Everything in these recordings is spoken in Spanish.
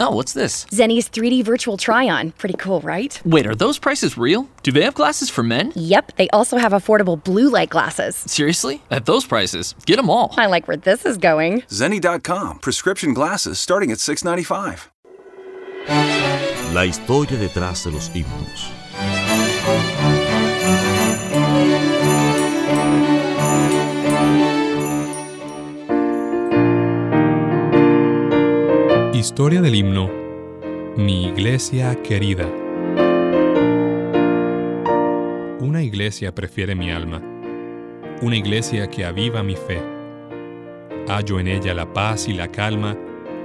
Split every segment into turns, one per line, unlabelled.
Oh, what's this?
Zenny's 3D virtual try on. Pretty cool, right?
Wait, are those prices real? Do they have glasses for men?
Yep, they also have affordable blue light glasses.
Seriously? At those prices, get them all.
I like where this is going.
Zenny.com. Prescription glasses starting at $6.95.
La historia detrás de los himnos.
Historia del himno Mi iglesia querida. Una iglesia prefiere mi alma, una iglesia que aviva mi fe. Hallo en ella la paz y la calma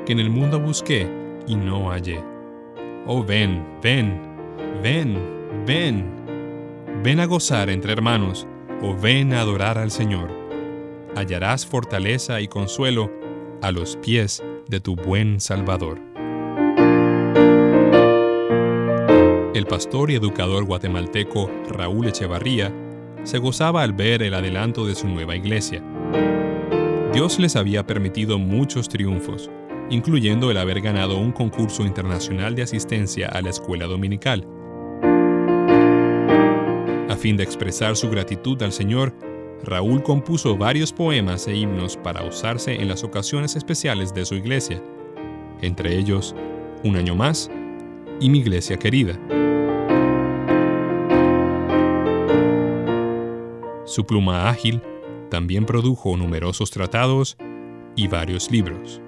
que en el mundo busqué y no hallé. Oh ven, ven, ven, ven, ven a gozar entre hermanos, o ven a adorar al Señor. Hallarás fortaleza y consuelo a los pies de tu buen Salvador. El pastor y educador guatemalteco Raúl Echevarría se gozaba al ver el adelanto de su nueva iglesia. Dios les había permitido muchos triunfos, incluyendo el haber ganado un concurso internacional de asistencia a la escuela dominical. A fin de expresar su gratitud al Señor, Raúl compuso varios poemas e himnos para usarse en las ocasiones especiales de su iglesia, entre ellos Un año más y Mi iglesia querida. Su pluma ágil también produjo numerosos tratados y varios libros.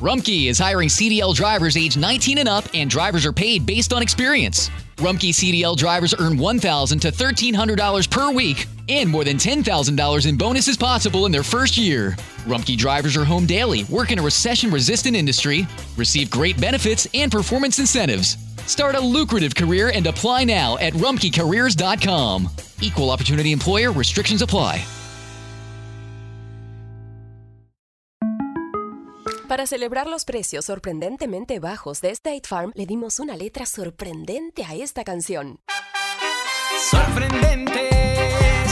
Rumkey is hiring CDL drivers age 19 and up, and drivers are paid based on experience. Rumkey CDL drivers earn $1,000 to $1,300 per week and more than $10,000 in bonuses possible in their first year. Rumkey drivers are home daily, work in a recession resistant industry, receive great benefits and performance incentives. Start a lucrative career and apply now at rumkeycareers.com. Equal opportunity employer restrictions apply.
Para celebrar los precios sorprendentemente bajos de State Farm, le dimos una letra sorprendente a esta canción.
Sorprendente,